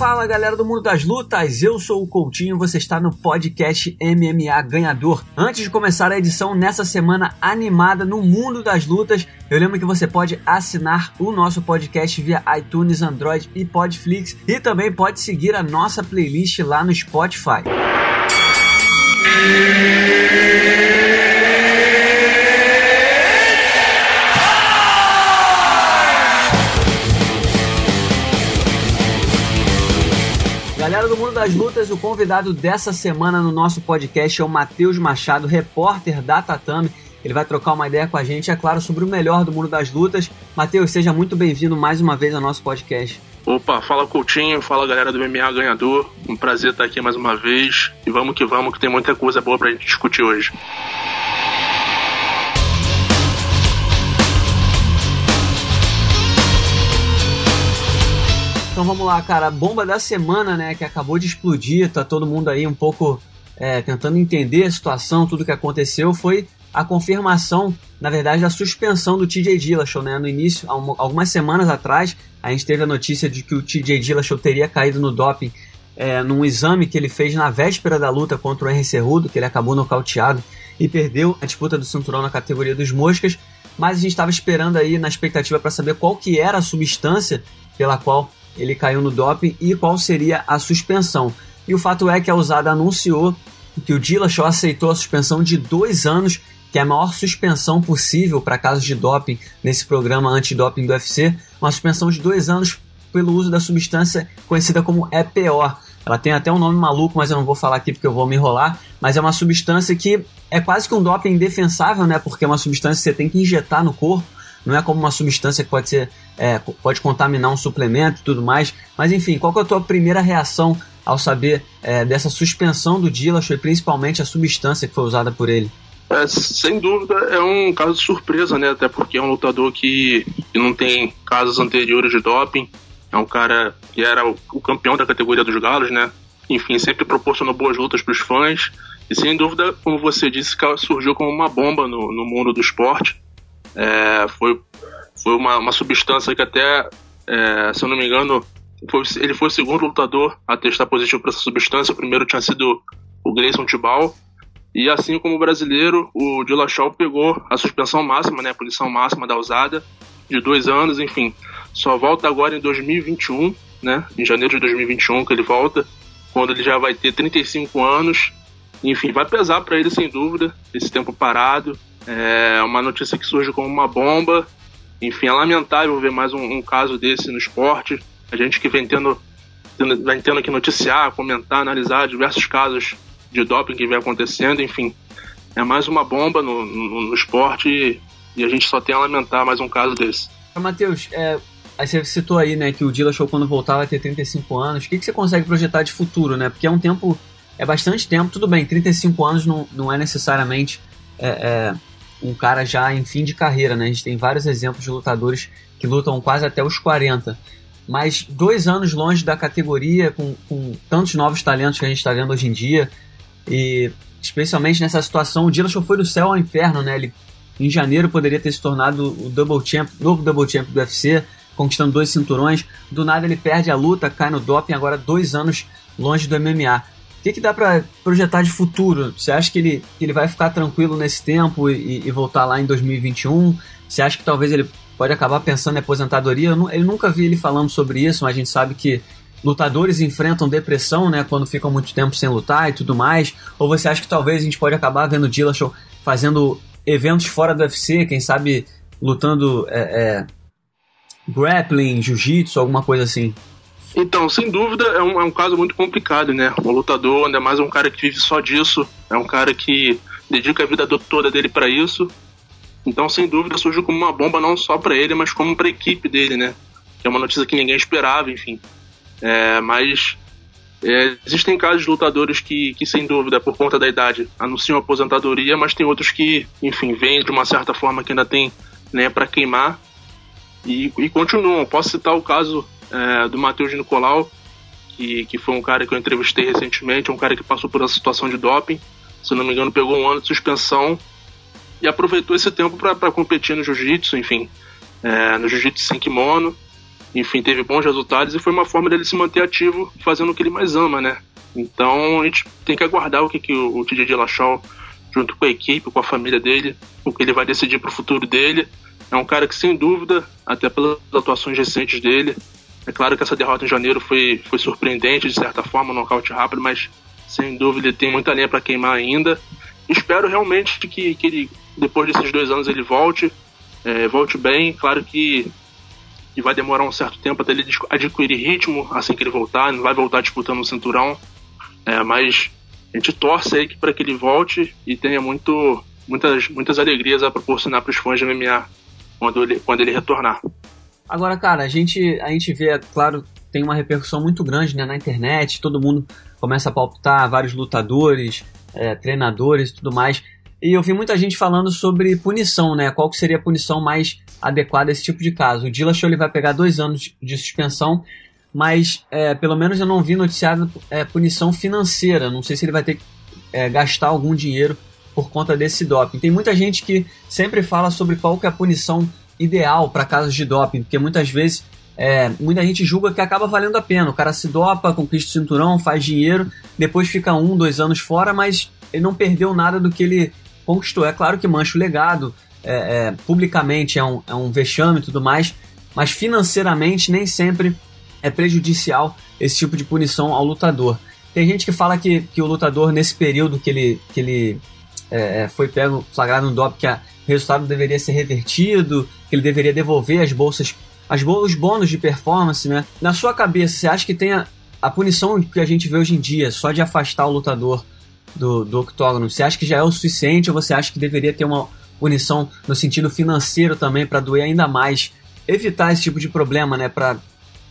Fala galera do mundo das lutas, eu sou o Coutinho, você está no podcast MMA Ganhador. Antes de começar a edição nessa semana animada no mundo das lutas, eu lembro que você pode assinar o nosso podcast via iTunes, Android e Podflix e também pode seguir a nossa playlist lá no Spotify. Das Lutas, o convidado dessa semana no nosso podcast é o Matheus Machado, repórter da Tatame. Ele vai trocar uma ideia com a gente, é claro, sobre o melhor do mundo das lutas. Matheus, seja muito bem-vindo mais uma vez ao nosso podcast. Opa, fala Coutinho, fala galera do MMA Ganhador. Um prazer estar aqui mais uma vez. E vamos que vamos, que tem muita coisa boa pra gente discutir hoje. Então vamos lá, cara. A bomba da semana, né, que acabou de explodir, tá todo mundo aí um pouco é, tentando entender a situação, tudo que aconteceu, foi a confirmação, na verdade, da suspensão do TJ Dillashaw, né? No início, algumas semanas atrás, a gente teve a notícia de que o TJ Dillashaw teria caído no doping é, num exame que ele fez na véspera da luta contra o Henry Cerrudo, que ele acabou nocauteado e perdeu a disputa do cinturão na categoria dos moscas, mas a gente estava esperando aí na expectativa para saber qual que era a substância pela qual ele caiu no doping e qual seria a suspensão. E o fato é que a usada anunciou que o Dillashaw aceitou a suspensão de dois anos, que é a maior suspensão possível para casos de doping nesse programa antidoping do UFC, uma suspensão de dois anos pelo uso da substância conhecida como EPO. Ela tem até um nome maluco, mas eu não vou falar aqui porque eu vou me enrolar. Mas é uma substância que é quase que um doping indefensável, né? Porque é uma substância que você tem que injetar no corpo não é como uma substância que pode ser é, pode contaminar um suplemento e tudo mais. Mas enfim, qual é a tua primeira reação ao saber é, dessa suspensão do Dillashaw e principalmente a substância que foi usada por ele? É, sem dúvida é um caso de surpresa, né? Até porque é um lutador que, que não tem casos anteriores de doping. É um cara que era o, o campeão da categoria dos galos, né? Enfim, sempre proporcionou boas lutas para os fãs. E sem dúvida, como você disse, surgiu como uma bomba no, no mundo do esporte. É, foi foi uma, uma substância que até, é, se eu não me engano, foi, ele foi o segundo lutador a testar positivo para essa substância. O primeiro tinha sido o Grayson Tibal. E assim como o brasileiro, o Dillashaw pegou a suspensão máxima, né, a punição máxima da usada, de dois anos, enfim. Só volta agora em 2021, né, em janeiro de 2021 que ele volta, quando ele já vai ter 35 anos. Enfim, vai pesar para ele sem dúvida esse tempo parado. É uma notícia que surge como uma bomba. Enfim, é lamentável ver mais um, um caso desse no esporte. A gente que vem tendo, tendo, vem tendo que noticiar, comentar, analisar diversos casos de doping que vem acontecendo. Enfim, é mais uma bomba no, no, no esporte e, e, a gente só tem a lamentar mais um caso desse. Matheus, é, você citou aí né, que o Dillashaw quando voltar vai ter 35 anos. O que, que você consegue projetar de futuro? Né? Porque é um tempo, é bastante tempo. Tudo bem, 35 anos não, não é necessariamente... É, é um cara já em fim de carreira, né? A gente tem vários exemplos de lutadores que lutam quase até os 40. Mas dois anos longe da categoria, com, com tantos novos talentos que a gente está vendo hoje em dia, e especialmente nessa situação, o Dillashaw foi do céu ao inferno, né? Ele em janeiro poderia ter se tornado o double champ, novo double champ do UFC, conquistando dois cinturões. Do nada ele perde a luta, cai no doping, agora dois anos longe do MMA. O que, que dá para projetar de futuro? Você acha que ele, que ele vai ficar tranquilo nesse tempo e, e, voltar lá em 2021? Você acha que talvez ele pode acabar pensando em aposentadoria? Eu, eu nunca vi ele falando sobre isso, mas a gente sabe que lutadores enfrentam depressão, né, quando ficam muito tempo sem lutar e tudo mais. Ou você acha que talvez a gente pode acabar vendo o Dillashaw fazendo eventos fora do UFC, quem sabe lutando é, é, grappling, jiu-jitsu, alguma coisa assim? Então, sem dúvida, é um, é um caso muito complicado, né? O lutador, ainda mais um cara que vive só disso, é um cara que dedica a vida toda dele para isso. Então, sem dúvida, surgiu como uma bomba não só para ele, mas como para a equipe dele, né? Que é uma notícia que ninguém esperava, enfim. É, mas é, existem casos de lutadores que, que, sem dúvida, por conta da idade, anunciam aposentadoria, mas tem outros que, enfim, vêm de uma certa forma que ainda tem né, para queimar e, e continuam. Posso citar o caso é, do Matheus Nicolau, que, que foi um cara que eu entrevistei recentemente, um cara que passou por essa situação de doping, se não me engano, pegou um ano de suspensão e aproveitou esse tempo para competir no jiu-jitsu, enfim, é, no jiu-jitsu sem kimono. enfim, teve bons resultados e foi uma forma dele se manter ativo fazendo o que ele mais ama, né? Então a gente tem que aguardar o que, que o, o TJ Dillashaw, junto com a equipe, com a família dele, o que ele vai decidir para o futuro dele. É um cara que, sem dúvida, até pelas atuações recentes dele, é claro que essa derrota em janeiro foi, foi surpreendente, de certa forma, um nocaute rápido, mas sem dúvida tem muita linha para queimar ainda. Espero realmente que, que ele, depois desses dois anos, ele volte, é, volte bem. Claro que, que vai demorar um certo tempo até ele adquirir ritmo assim que ele voltar, não vai voltar disputando o cinturão, é, mas a gente torce aí para que ele volte e tenha muito, muitas, muitas alegrias a proporcionar para os fãs de MMA quando ele, quando ele retornar. Agora, cara, a gente, a gente vê, claro, tem uma repercussão muito grande né, na internet, todo mundo começa a palpitar, vários lutadores, é, treinadores e tudo mais. E eu vi muita gente falando sobre punição, né? Qual que seria a punição mais adequada a esse tipo de caso? O Dillashaw ele vai pegar dois anos de suspensão, mas é, pelo menos eu não vi noticiado é, punição financeira. Não sei se ele vai ter que é, gastar algum dinheiro por conta desse doping. Tem muita gente que sempre fala sobre qual que é a punição ideal para casos de doping, porque muitas vezes é, muita gente julga que acaba valendo a pena. O cara se dopa, conquista o cinturão, faz dinheiro, depois fica um, dois anos fora, mas ele não perdeu nada do que ele conquistou. É claro que mancha o legado, é, é, publicamente é um, é um vexame e tudo mais, mas financeiramente nem sempre é prejudicial esse tipo de punição ao lutador. Tem gente que fala que, que o lutador, nesse período que ele, que ele é, é foi pego, flagrado no doping, que o resultado deveria ser revertido, que ele deveria devolver as bolsas as, os bônus de performance, né? Na sua cabeça, você acha que tem a, a punição que a gente vê hoje em dia, só de afastar o lutador do, do octógono, você acha que já é o suficiente ou você acha que deveria ter uma punição no sentido financeiro também para doer ainda mais? Evitar esse tipo de problema, né? Para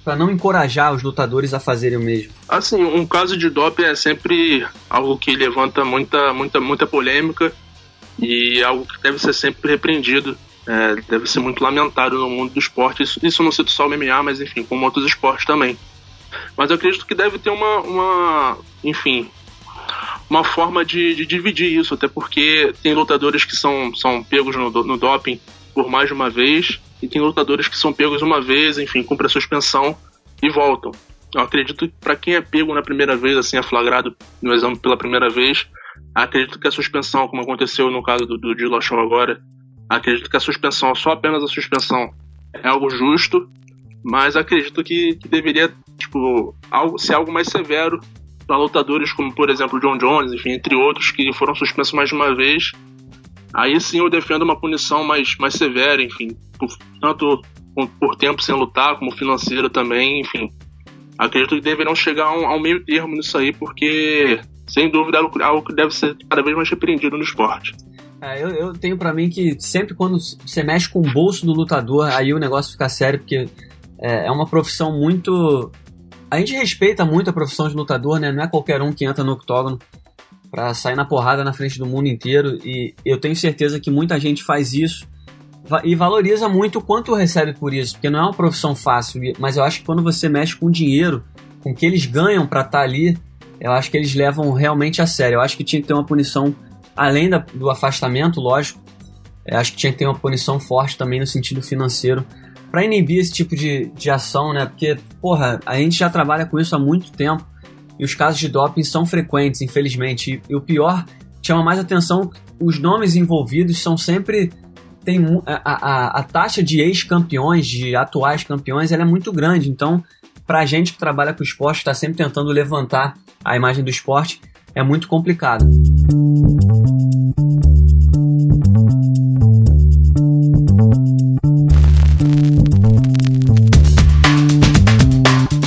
para não encorajar os lutadores a fazerem o mesmo? Assim, um caso de doping é sempre algo que levanta muita, muita, muita polêmica e algo que deve ser sempre repreendido é, deve ser muito lamentado no mundo do esporte. Isso, isso não cito só o MMA, mas enfim, como outros esportes também. Mas eu acredito que deve ter uma, uma enfim, uma forma de, de, dividir isso, até porque tem lutadores que são, são pegos no, no doping por mais de uma vez, e tem lutadores que são pegos uma vez, enfim, cumprem a suspensão e voltam. Eu acredito que para quem é pego na primeira vez, assim, é flagrado no exame pela primeira vez, acredito que a suspensão, como aconteceu no caso do, do Dillashaw agora, Acredito que a suspensão, só apenas a suspensão, é algo justo, mas acredito que, que deveria tipo, algo, ser algo mais severo para lutadores como, por exemplo, John Jones, enfim, entre outros, que foram suspensos mais de uma vez. Aí sim eu defendo uma punição mais, mais severa, enfim, por, tanto por tempo sem lutar, como financeira também, enfim. Acredito que deverão chegar a um, a um meio termo nisso aí, porque, sem dúvida, é algo que deve ser cada vez mais repreendido no esporte. É, eu, eu tenho para mim que sempre quando você mexe com o bolso do lutador, aí o negócio fica sério, porque é, é uma profissão muito. A gente respeita muito a profissão de lutador, né? Não é qualquer um que entra no octógono para sair na porrada na frente do mundo inteiro. E eu tenho certeza que muita gente faz isso e valoriza muito o quanto recebe por isso, porque não é uma profissão fácil. Mas eu acho que quando você mexe com dinheiro, com o que eles ganham para estar tá ali, eu acho que eles levam realmente a sério. Eu acho que tinha que ter uma punição além da, do afastamento, lógico, é, acho que tinha que ter uma punição forte também no sentido financeiro para inibir esse tipo de, de ação, né? Porque, porra, a gente já trabalha com isso há muito tempo e os casos de doping são frequentes, infelizmente. E, e o pior, chama mais atenção, os nomes envolvidos são sempre. Tem, a, a, a taxa de ex-campeões, de atuais campeões, ela é muito grande. Então, pra gente que trabalha com esporte, está sempre tentando levantar a imagem do esporte, é muito complicado.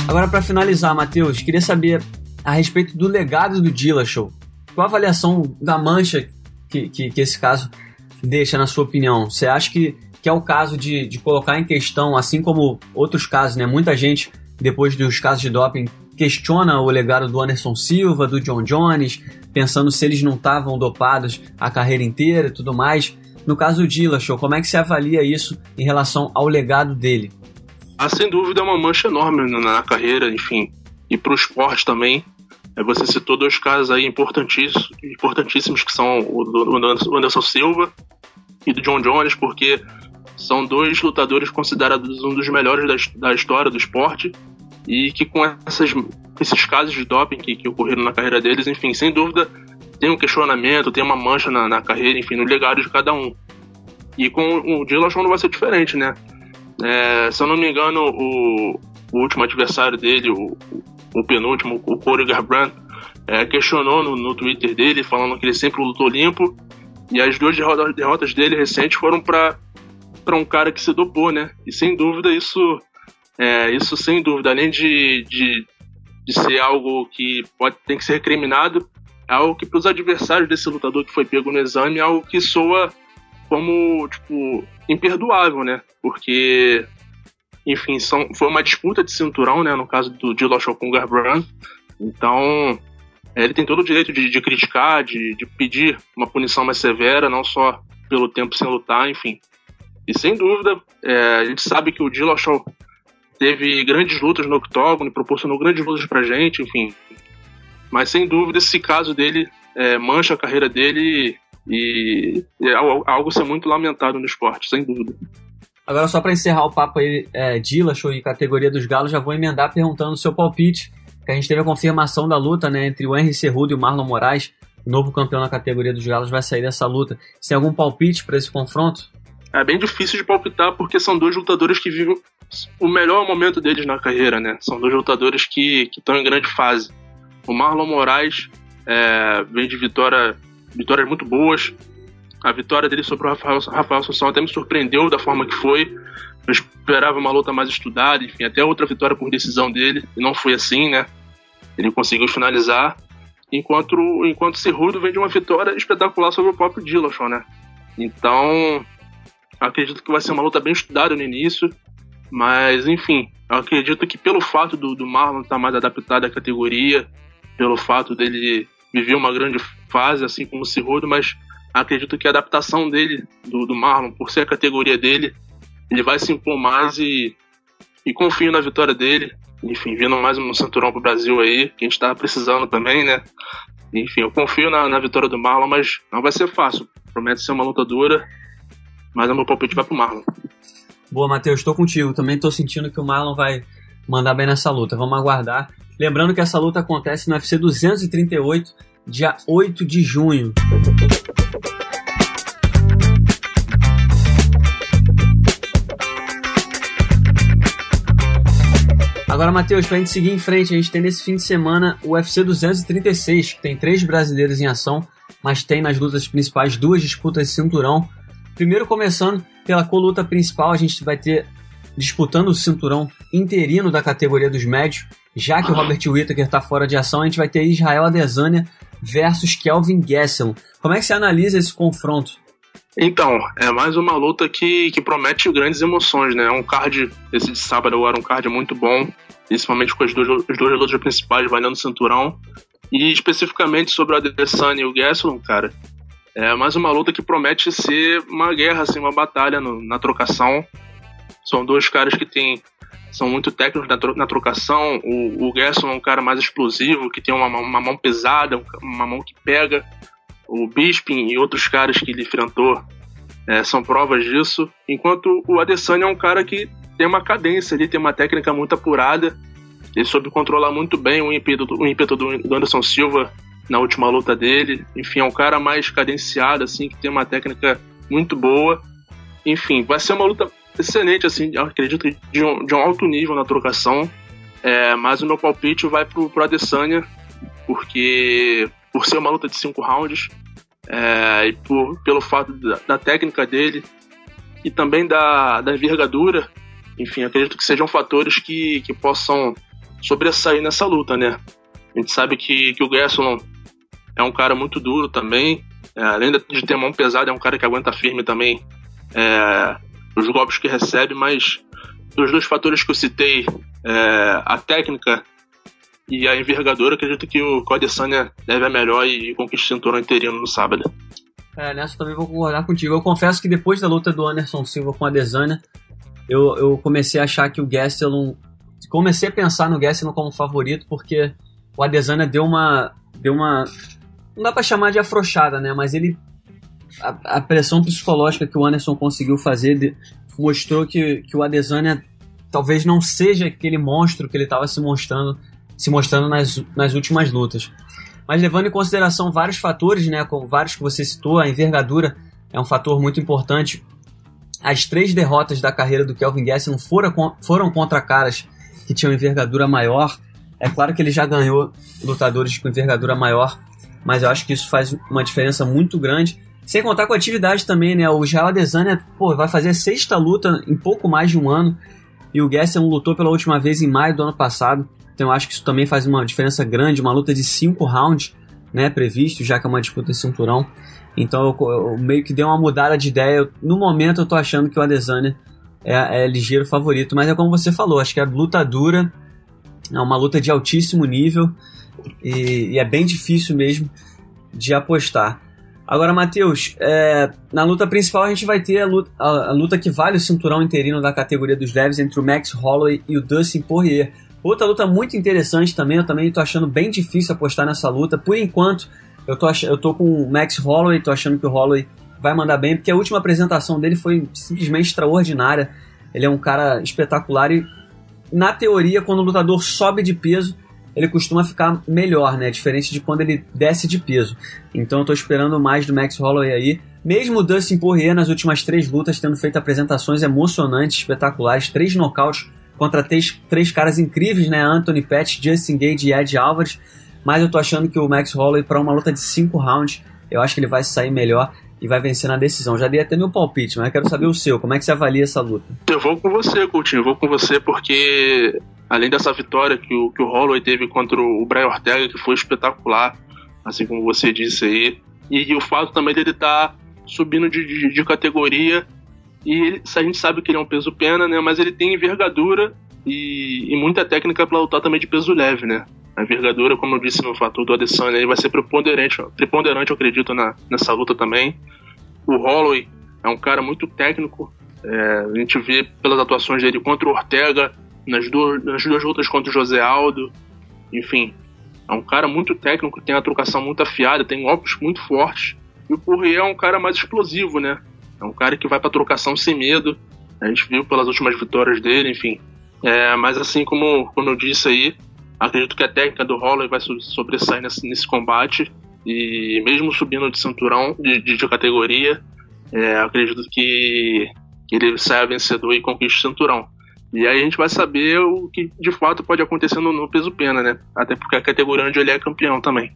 Agora, para finalizar, Matheus, queria saber a respeito do legado do Dillashaw. Qual a avaliação da mancha que, que, que, esse caso deixa, na sua opinião? Você acha que, que é o caso de, de colocar em questão, assim como outros casos, né? Muita gente, depois dos casos de doping, questiona o legado do Anderson Silva, do John Jones, pensando se eles não estavam dopados a carreira inteira e tudo mais. No caso do Dillashaw, como é que você avalia isso em relação ao legado dele? Ah, sem dúvida é uma mancha enorme na carreira, enfim, e para o esporte também. É, você citou dois casos aí importantíssimos, importantíssimos que são o Anderson Silva e do John Jones, porque São dois lutadores considerados um dos melhores da história do esporte e que com essas, esses casos de doping que, que ocorreram na carreira deles, enfim, sem dúvida tem um questionamento, tem uma mancha na, na carreira, enfim, no legado de cada um. E com o Dillashaw não vai ser diferente, né? É, se eu não me engano, o, o último adversário dele, o, o penúltimo, o Corey Garbrandt, é, questionou no, no Twitter dele, falando que ele sempre lutou limpo. E as duas derrotas dele recentes foram para um cara que se dopou, né? E sem dúvida isso, é, isso sem dúvida, além de, de, de ser algo que pode tem que ser recriminado, é algo que para os adversários desse lutador que foi pego no exame é algo que soa como tipo imperdoável, né? Porque enfim, são, foi uma disputa de cinturão, né? No caso do Dillashaw com Garbrandt. Então, é, ele tem todo o direito de, de criticar, de, de, pedir uma punição mais severa, não só pelo tempo sem lutar, enfim. E sem dúvida, é, a gente sabe que o Dillashaw teve grandes lutas no octógono, proporcionou grandes lutas pra gente, enfim. Mas sem dúvida, esse caso dele é, mancha a carreira dele e é algo a ser muito lamentado no esporte, sem dúvida. Agora, só para encerrar o papo aí, é, Dillashaw e categoria dos galos, já vou emendar perguntando o seu palpite, que a gente teve a confirmação da luta né, entre o Henry Cerrudo e o Marlon Moraes, o novo campeão na categoria dos galos vai sair dessa luta. Você tem algum palpite para esse confronto? É bem difícil de palpitar porque são dois lutadores que vivem o melhor momento deles na carreira, né? São dois lutadores que estão em grande fase. O Marlon Moraes é, vem de vitória, vitórias muito boas, a vitória dele sobre o Rafael, Rafael até me surpreendeu da forma que foi. Eu esperava uma luta mais estudada, enfim, até outra vitória por decisão dele, e não foi assim, né? Ele conseguiu finalizar, enquanto, enquanto Cerrudo vem de uma vitória espetacular sobre o próprio Dillashaw, né? Então, acredito que vai ser uma luta bem estudada no início, mas enfim, eu acredito que pelo fato do, do Marlon estar mais adaptado à categoria, pelo fato dele viver uma grande fase, assim como o Cerrudo, mas acredito que a adaptação dele, do, do Marlon, por ser a categoria dele, ele vai se impor mais e, e confio na vitória dele. Enfim, vindo mais um cinturão pro Brasil aí, que a gente tá precisando também, né? Enfim, eu confio na, na vitória do Marlon, mas não vai ser fácil. Promete ser uma luta dura, mas o meu palpite vai pro Marlon. Boa, Matheus, estou contigo. Também estou sentindo que o Marlon vai mandar bem nessa luta. Vamos aguardar. Lembrando que essa luta acontece no UFC 238, dia 8 de junho. Agora, Matheus, pra gente seguir em frente, a gente tem nesse fim de semana o UFC 236, que tem três brasileiros em ação, mas tem nas lutas principais duas disputas de cinturão. Primeiro, começando pela coluta principal, a gente vai ter disputando o cinturão interino da categoria dos médios, já que o Robert Whittaker está fora de ação, a gente vai ter Israel Adesanya versus Kelvin Gastelum. Como é que você analisa esse confronto? Então, é mais uma luta que, que promete grandes emoções, né? É um card, esse de sábado era um card muito bom, principalmente com as duas, os dois lutas principais valendo o cinturão. E especificamente sobre o Adesanya e o Gastelum, cara, é mais uma luta que promete ser uma guerra, assim, uma batalha no, na trocação. São dois caras que têm são muito técnicos na, tro na trocação. O, o Gerson é um cara mais explosivo, que tem uma, uma mão pesada, uma mão que pega. O Bisping e outros caras que ele enfrentou é, são provas disso. Enquanto o Adesanya é um cara que tem uma cadência, ele tem uma técnica muito apurada. Ele soube controlar muito bem o ímpeto, o ímpeto do Anderson Silva na última luta dele. Enfim, é um cara mais cadenciado, assim, que tem uma técnica muito boa. Enfim, vai ser uma luta excelente, assim, acredito de um, de um alto nível na trocação. É, mas o meu palpite vai pro, pro Adesanya, porque por ser uma luta de cinco rounds, é, e por, pelo fato da, da, técnica dele e também da, da envergadura, enfim, acredito que sejam fatores que, que possam sobressair nessa luta, né? A gente sabe que, que o Gerson é um cara muito duro também, é, além de ter mão pesada, é um cara que aguenta firme também é, os golpes que recebe, mas dos dois fatores que eu citei, é, a técnica e a envergadura, acredito que o Adesanya deve a melhor e conquista o cinturão interino no sábado. É, nessa também vou concordar contigo. Eu confesso que depois da luta do Anderson Silva com a Adesanya, eu, eu comecei a achar que o Gastelum... Comecei a pensar no Gastelum como favorito, porque o Adesanya deu uma... Deu uma não dá para chamar de afrouxada, né? Mas ele a, a, pressão psicológica que o Anderson conseguiu fazer de, mostrou que, que o Adesanya talvez não seja aquele monstro que ele estava se mostrando, se mostrando nas, nas últimas lutas. Mas levando em consideração vários fatores, né, com vários que você citou, a envergadura é um fator muito importante. As três derrotas da carreira do Kelvin Gastelum foram, foram contra caras que tinham envergadura maior. É claro que ele já ganhou lutadores com envergadura maior, mas eu acho que isso faz uma diferença muito grande. Sem contar com a atividade também, né? O Israel Adesanya pô, vai fazer a sexta luta em pouco mais de um ano. E o Gastelum lutou pela última vez em maio do ano passado. Então eu acho que isso também faz uma diferença grande. Uma luta de cinco rounds, né? Previsto, já que é uma disputa de cinturão. Então eu, eu meio que dei uma mudada de ideia. No momento eu tô achando que o Adesanya é, é ligeiro favorito. Mas é como você falou, acho que a luta dura. É uma luta de altíssimo nível. E, e é bem difícil mesmo de apostar. Agora, Matheus, é, na luta principal a gente vai ter a luta, a, a luta, que vale o cinturão interino da categoria dos leves entre o Max Holloway e o Dustin Poirier. Outra luta muito interessante também, eu também tô achando bem difícil apostar nessa luta. Por enquanto, eu tô, eu tô com o Max Holloway, tô achando que o Holloway vai mandar bem, porque a última apresentação dele foi simplesmente extraordinária. Ele é um cara espetacular e, na teoria, quando o lutador sobe de peso, ele costuma ficar melhor, né? Diferente de quando ele desce de peso. Então eu tô esperando mais do Max Holloway aí. Mesmo o Dustin Poirier nas últimas três lutas tendo feito apresentações emocionantes, espetaculares, três nocautes contra três, três caras incríveis, né? Anthony Pettis, Justin Gage e Ed Alvarez. Mas eu tô achando que o Max Holloway para uma luta de cinco rounds, eu acho que ele vai sair melhor e vai vencer na decisão. Já dei até meu palpite, mas eu quero saber o seu. Como é que você avalia essa luta? Eu vou com você, Coutinho. Eu vou com você porque além dessa vitória que o, que o Holloway teve contra o Brian Ortega, que foi espetacular, assim como você disse aí, e, e o fato também dele estar tá subindo de, de, de, categoria, e ele, a gente sabe que ele é um peso pena, né, mas ele tem envergadura e, e muita técnica para lutar também de peso leve, né. A envergadura, como eu disse no fator do Adesanya, ele vai ser preponderante, preponderante eu acredito, na, nessa luta também. O Holloway é um cara muito técnico, é, a gente vê pelas atuações dele contra o Ortega, nas duas, nas duas lutas contra o José Aldo. Enfim, é um cara muito técnico, tem a trocação muito afiada, tem golpes muito fortes. E o Poirier é um cara mais explosivo, né? É um cara que vai pra trocação sem medo. A gente viu pelas últimas vitórias dele, enfim. É, mas assim como, como eu disse aí, acredito que a técnica do Holloway vai sobressair nesse, nesse combate. E mesmo subindo de cinturão, de, de, de categoria, é, acredito que, que ele saia vencedor e conquiste o cinturão. E aí a gente vai saber o que de fato pode acontecer no, no peso pena, né? Até porque a categoria onde ele é campeão também.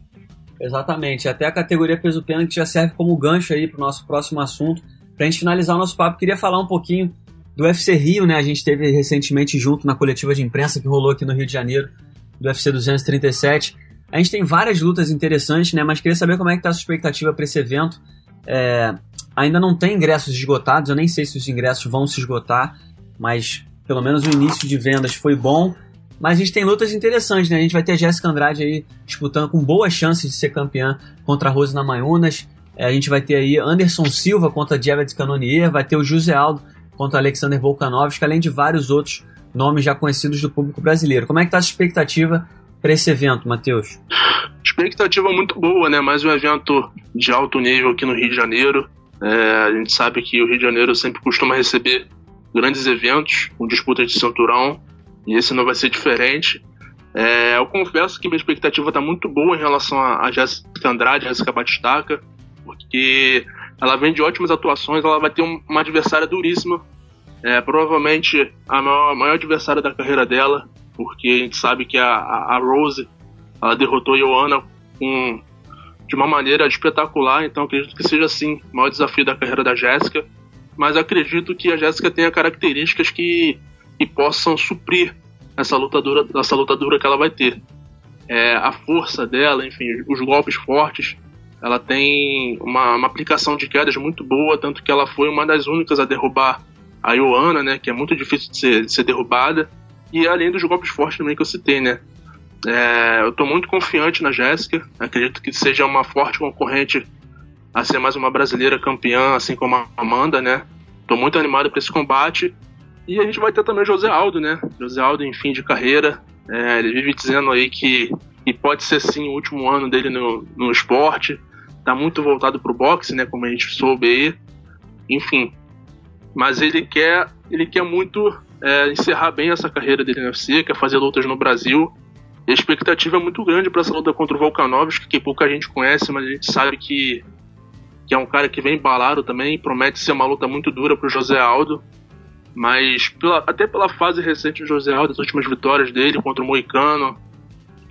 Exatamente, até a categoria peso pena que já serve como gancho aí para o nosso próximo assunto. Para a gente finalizar o nosso papo, queria falar um pouquinho do UFC Rio, né? A gente teve recentemente junto na coletiva de imprensa que rolou aqui no Rio de Janeiro, do UFC 237. A gente tem várias lutas interessantes, né? Mas queria saber como é que tá a sua expectativa para esse evento. É... ainda não tem ingressos esgotados, eu nem sei se os ingressos vão se esgotar, mas pelo menos o início de vendas foi bom. Mas a gente tem lutas interessantes, né? A gente vai ter a Jéssica Andrade aí disputando com boas chances de ser campeã contra a Rose Namayunas. É, a gente vai ter aí Anderson Silva contra Jared Cannonier. Vai ter o José Aldo contra Alexander Volkanovski, além de vários outros nomes já conhecidos do público brasileiro. Como é que tá a expectativa para esse evento, Matheus? Expectativa muito boa, né? Mais um evento de alto nível aqui no Rio de Janeiro. É, a gente sabe que o Rio de Janeiro sempre costuma receber grandes eventos com disputas de cinturão e esse não vai ser diferente. É, eu confesso que minha expectativa está muito boa em relação a, Jéssica Andrade, Jéssica Batistaca, porque ela vem de ótimas atuações, ela vai ter um, uma adversária duríssima, é, provavelmente a maior, maior adversária da carreira dela, porque a gente sabe que a, a, Rose ela derrotou a Joanna com, de uma maneira espetacular, então acredito que seja assim o maior desafio da carreira da Jéssica mas acredito que a Jéssica tenha características que, que possam suprir essa lutadora, essa lutadora que ela vai ter. É, a força dela, enfim, os golpes fortes, ela tem uma, uma, aplicação de quedas muito boa, tanto que ela foi uma das únicas a derrubar a Ioana, né, que é muito difícil de ser, de ser derrubada, e além dos golpes fortes também que eu citei, né. É, eu estou muito confiante na Jéssica, acredito que seja uma forte concorrente a ser mais uma brasileira campeã, assim como a Amanda, né? Tô muito animado para esse combate. E a gente vai ter também o José Aldo, né? José Aldo em fim de carreira. É, ele vive dizendo aí que, que pode ser sim o último ano dele no, no esporte. Tá muito voltado pro boxe, né? Como a gente soube aí. Enfim, mas ele quer, ele quer muito é, encerrar bem essa carreira dele no UFC, quer fazer lutas no Brasil. E a expectativa é muito grande para essa luta contra o Volkanovski, que pouca gente conhece, mas a gente sabe que, que é um cara que vem embalado também, promete ser uma luta muito dura para o José Aldo. Mas pela, até pela fase recente do José Aldo, as últimas vitórias dele contra o Moicano,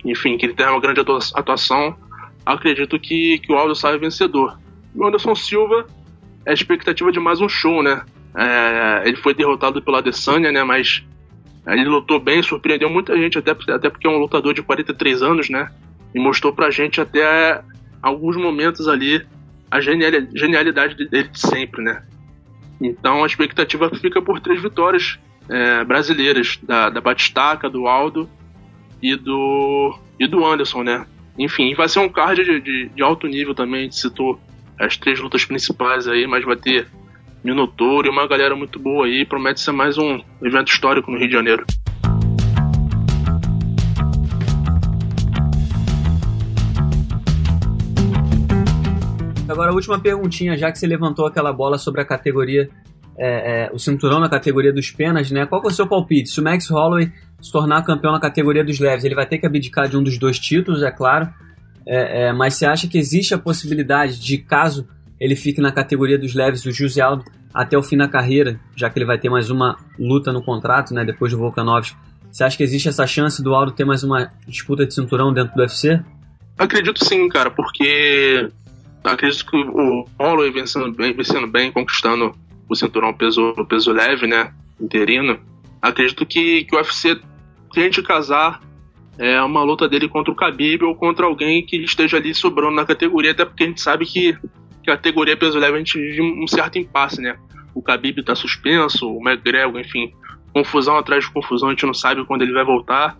enfim, que ele tem uma grande atuação, acredito que, que o Aldo sai vencedor. O Anderson Silva é a expectativa de mais um show, né? É, ele foi derrotado pela Adesanya, né? Mas ele lutou bem, surpreendeu muita gente, até, até porque é um lutador de 43 anos, né? E mostrou pra gente até alguns momentos ali a genialidade dele de sempre, né? Então a expectativa fica por três vitórias é, brasileiras, da, da Batistaca, do Aldo e do, e do Anderson, né? Enfim, vai ser um card de, de, de alto nível também, a gente citou as três lutas principais aí, mas vai ter Minotouro e uma galera muito boa aí. Promete ser mais um evento histórico no Rio de Janeiro. Agora, a última perguntinha, já que você levantou aquela bola sobre a categoria, é, é, o cinturão na categoria dos penas, né? Qual é o seu palpite? Se o Max Holloway se tornar campeão na categoria dos leves, ele vai ter que abdicar de um dos dois títulos, é claro. É, é, mas você acha que existe a possibilidade de, caso ele fique na categoria dos leves, o José Aldo, até o fim da carreira, já que ele vai ter mais uma luta no contrato, né, depois do Volkanovski, você acha que existe essa chance do Aldo ter mais uma disputa de cinturão dentro do UFC? Acredito sim, cara, porque acredito que o Holloway vencendo bem, vencendo bem, conquistando o cinturão peso, peso leve, né, interino, acredito que, que o UFC tente casar é uma luta dele contra o Khabib ou contra alguém que esteja ali sobrando na categoria, até porque a gente sabe que, que a categoria peso leve a gente vive um certo impasse, né? O Khabib tá suspenso, o McGregor, enfim, confusão atrás de confusão, a gente não sabe quando ele vai voltar.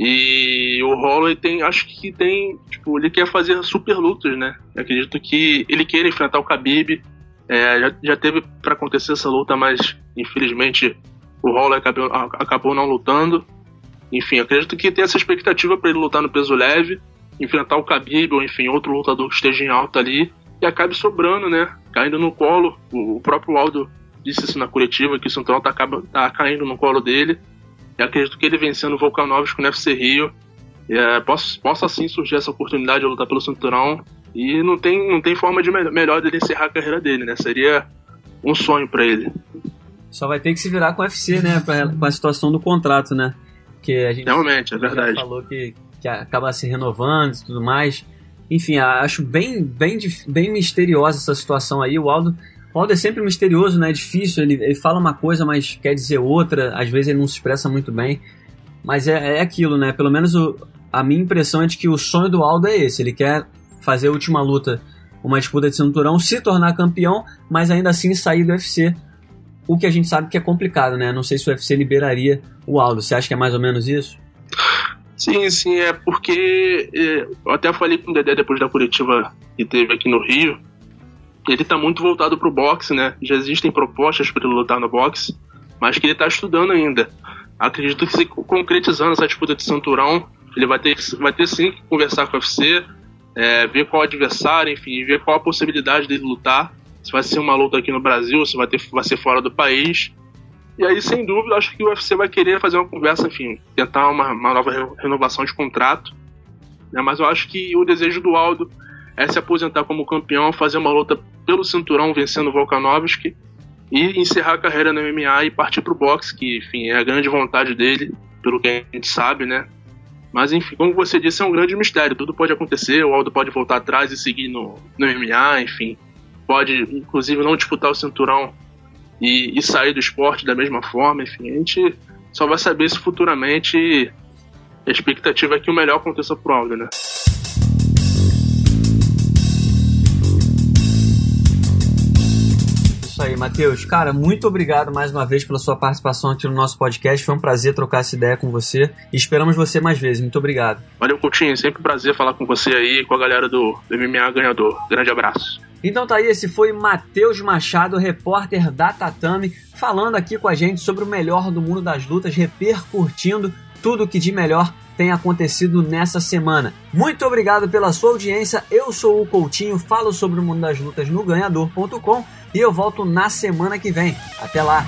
E o Holloway tem, acho que tem, tipo, ele quer fazer super lutas, né? Eu acredito que ele queira enfrentar o Khabib. É, já, já teve para acontecer essa luta, mas infelizmente o Holloway acabou, acabou não lutando. Enfim, acredito que tem essa expectativa para ele lutar no peso leve, enfrentar o Khabib ou enfim outro lutador que esteja em alta ali e acabe sobrando, né? Caindo no colo. O próprio Aldo disse isso na coletiva que o cinturão tá, tá caindo no colo dele. E acredito que ele vencendo o Volkanovski no UFC Rio, é, possa, possa assim surgir essa oportunidade de lutar pelo cinturão. E não tem, não tem forma de me melhor dele encerrar a carreira dele, né? Seria um sonho para ele. Só vai ter que se virar com o UFC, né? Pra, com a situação do contrato, né? que a gente realmente é verdade falou que, que acaba se renovando e tudo mais. Enfim, acho bem, bem, bem misteriosa essa situação aí. O Aldo, o Aldo é sempre misterioso, né? É difícil. Ele, ele fala uma coisa, mas quer dizer outra. Às vezes ele não se expressa muito bem. Mas é, é aquilo, né? Pelo menos o, a minha impressão é de que o sonho do Aldo é esse. Ele quer fazer a última luta, uma disputa de cinturão, se tornar campeão, mas ainda assim sair do UFC o que a gente sabe que é complicado, né? Não sei se o UFC liberaria o Aldo. Você acha que é mais ou menos isso? Sim, sim, é porque é, eu até falei com o Dedé depois da coletiva que teve aqui no Rio. Ele tá muito voltado pro boxe, né? Já existem propostas para ele lutar no boxe, mas que ele tá estudando ainda. Acredito que se concretizando essa disputa de cinturão, ele vai ter, vai ter sim que conversar com o UFC, é, ver qual adversário, enfim, ver qual a possibilidade dele lutar se vai ser uma luta aqui no Brasil, se vai, ter, vai ser fora do país. E aí, sem dúvida, acho que o UFC vai querer fazer uma conversa, enfim, tentar uma, uma nova renovação de contrato. Né? Mas eu acho que o desejo do Aldo é se aposentar como campeão, fazer uma luta pelo cinturão, vencendo o Volkanovski, e encerrar a carreira no MMA e partir pro boxe, que, enfim, é a grande vontade dele, pelo que a gente sabe, né? Mas, enfim, como você disse, é um grande mistério. Tudo pode acontecer, o Aldo pode voltar atrás e seguir no, no MMA, enfim pode, inclusive, não disputar o cinturão e, e, sair do esporte da mesma forma. Enfim, a gente só vai saber isso futuramente. A expectativa é que o melhor aconteça pro Aldo, né? Matheus. Cara, muito obrigado mais uma vez pela sua participação aqui no nosso podcast. Foi um prazer trocar essa ideia com você e esperamos você mais vezes. Muito obrigado. Valeu, Coutinho. Sempre um prazer falar com você aí e com a galera do, do MMA Ganhador. Grande abraço. Então tá aí, esse foi Matheus Machado, repórter da Tatame, falando aqui com a gente sobre o melhor do mundo das lutas, repercutindo tudo que de melhor tem acontecido nessa semana. Muito obrigado pela sua audiência. Eu sou o Coutinho, falo sobre o mundo das lutas no ganhador.com e eu volto na semana que vem. Até lá!